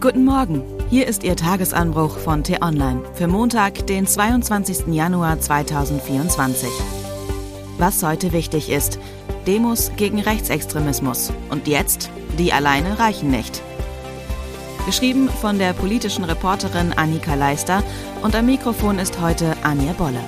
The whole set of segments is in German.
Guten Morgen, hier ist Ihr Tagesanbruch von T-Online für Montag, den 22. Januar 2024. Was heute wichtig ist, Demos gegen Rechtsextremismus. Und jetzt, die alleine reichen nicht. Geschrieben von der politischen Reporterin Annika Leister und am Mikrofon ist heute Anja Bolle.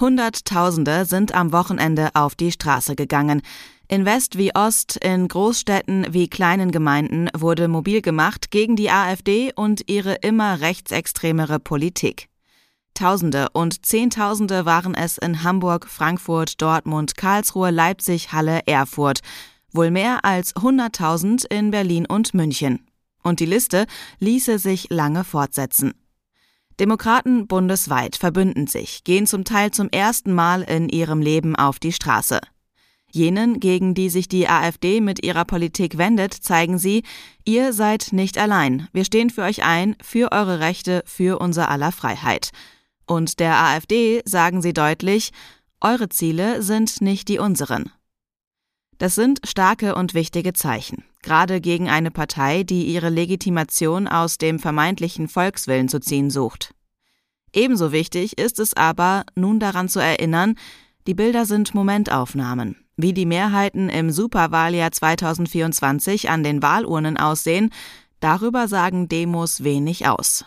Hunderttausende sind am Wochenende auf die Straße gegangen. In West wie Ost, in Großstädten wie kleinen Gemeinden wurde mobil gemacht gegen die AfD und ihre immer rechtsextremere Politik. Tausende und Zehntausende waren es in Hamburg, Frankfurt, Dortmund, Karlsruhe, Leipzig, Halle, Erfurt. Wohl mehr als 100.000 in Berlin und München. Und die Liste ließe sich lange fortsetzen. Demokraten bundesweit verbünden sich, gehen zum Teil zum ersten Mal in ihrem Leben auf die Straße. Jenen, gegen die sich die AfD mit ihrer Politik wendet, zeigen sie, ihr seid nicht allein. Wir stehen für euch ein, für eure Rechte, für unser aller Freiheit. Und der AfD sagen sie deutlich, eure Ziele sind nicht die unseren. Das sind starke und wichtige Zeichen, gerade gegen eine Partei, die ihre Legitimation aus dem vermeintlichen Volkswillen zu ziehen sucht. Ebenso wichtig ist es aber, nun daran zu erinnern, die Bilder sind Momentaufnahmen. Wie die Mehrheiten im Superwahljahr 2024 an den Wahlurnen aussehen, darüber sagen Demos wenig aus.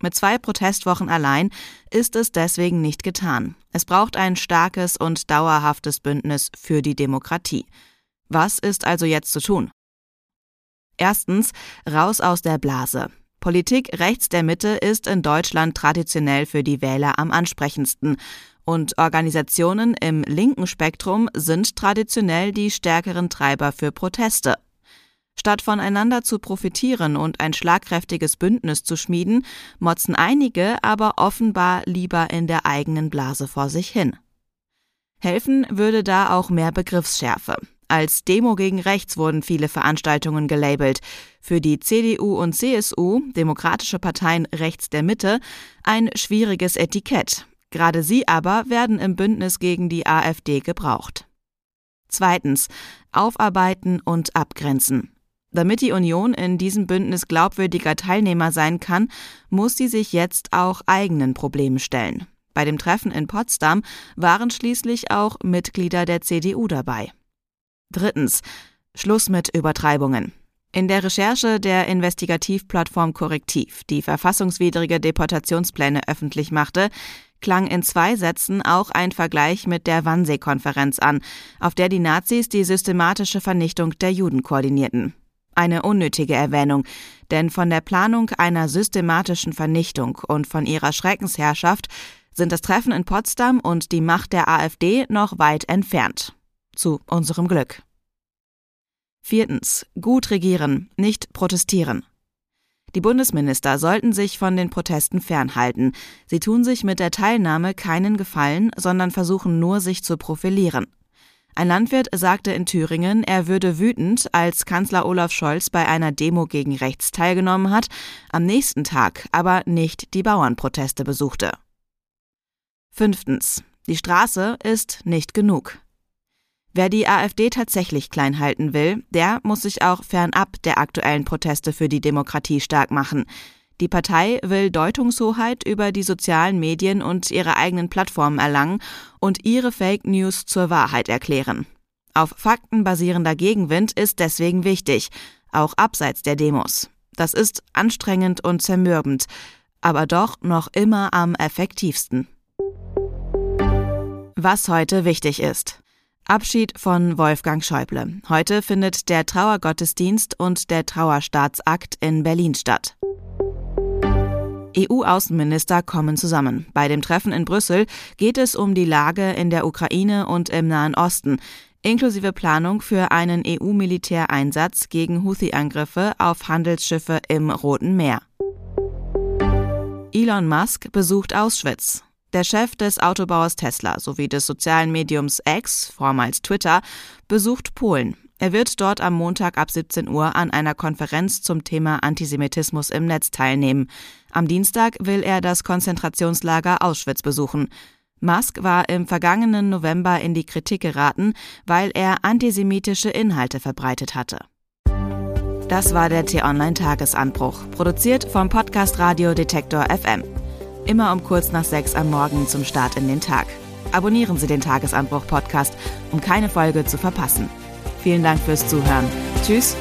Mit zwei Protestwochen allein ist es deswegen nicht getan. Es braucht ein starkes und dauerhaftes Bündnis für die Demokratie. Was ist also jetzt zu tun? Erstens, raus aus der Blase. Politik rechts der Mitte ist in Deutschland traditionell für die Wähler am ansprechendsten und Organisationen im linken Spektrum sind traditionell die stärkeren Treiber für Proteste. Statt voneinander zu profitieren und ein schlagkräftiges Bündnis zu schmieden, motzen einige aber offenbar lieber in der eigenen Blase vor sich hin. Helfen würde da auch mehr Begriffsschärfe. Als Demo gegen rechts wurden viele Veranstaltungen gelabelt. Für die CDU und CSU, demokratische Parteien rechts der Mitte, ein schwieriges Etikett. Gerade sie aber werden im Bündnis gegen die AfD gebraucht. Zweitens. Aufarbeiten und abgrenzen. Damit die Union in diesem Bündnis glaubwürdiger Teilnehmer sein kann, muss sie sich jetzt auch eigenen Problemen stellen. Bei dem Treffen in Potsdam waren schließlich auch Mitglieder der CDU dabei. Drittens. Schluss mit Übertreibungen. In der Recherche der Investigativplattform Korrektiv, die verfassungswidrige Deportationspläne öffentlich machte, klang in zwei Sätzen auch ein Vergleich mit der Wannsee-Konferenz an, auf der die Nazis die systematische Vernichtung der Juden koordinierten. Eine unnötige Erwähnung, denn von der Planung einer systematischen Vernichtung und von ihrer Schreckensherrschaft sind das Treffen in Potsdam und die Macht der AfD noch weit entfernt. Zu unserem Glück. Viertens. Gut regieren, nicht protestieren. Die Bundesminister sollten sich von den Protesten fernhalten. Sie tun sich mit der Teilnahme keinen Gefallen, sondern versuchen nur, sich zu profilieren. Ein Landwirt sagte in Thüringen, er würde wütend, als Kanzler Olaf Scholz bei einer Demo gegen rechts teilgenommen hat, am nächsten Tag aber nicht die Bauernproteste besuchte. Fünftens. Die Straße ist nicht genug. Wer die AfD tatsächlich klein halten will, der muss sich auch fernab der aktuellen Proteste für die Demokratie stark machen. Die Partei will Deutungshoheit über die sozialen Medien und ihre eigenen Plattformen erlangen und ihre Fake News zur Wahrheit erklären. Auf Fakten basierender Gegenwind ist deswegen wichtig, auch abseits der Demos. Das ist anstrengend und zermürbend, aber doch noch immer am effektivsten. Was heute wichtig ist. Abschied von Wolfgang Schäuble. Heute findet der Trauergottesdienst und der Trauerstaatsakt in Berlin statt. EU-Außenminister kommen zusammen. Bei dem Treffen in Brüssel geht es um die Lage in der Ukraine und im Nahen Osten, inklusive Planung für einen EU-Militäreinsatz gegen Houthi-Angriffe auf Handelsschiffe im Roten Meer. Elon Musk besucht Auschwitz. Der Chef des Autobauers Tesla sowie des sozialen Mediums X, vormals Twitter, besucht Polen. Er wird dort am Montag ab 17 Uhr an einer Konferenz zum Thema Antisemitismus im Netz teilnehmen. Am Dienstag will er das Konzentrationslager Auschwitz besuchen. Musk war im vergangenen November in die Kritik geraten, weil er antisemitische Inhalte verbreitet hatte. Das war der T-Online Tagesanbruch, produziert vom Podcast Radio Detektor FM. Immer um kurz nach sechs am Morgen zum Start in den Tag. Abonnieren Sie den Tagesanbruch Podcast, um keine Folge zu verpassen. Vielen Dank fürs Zuhören. Tschüss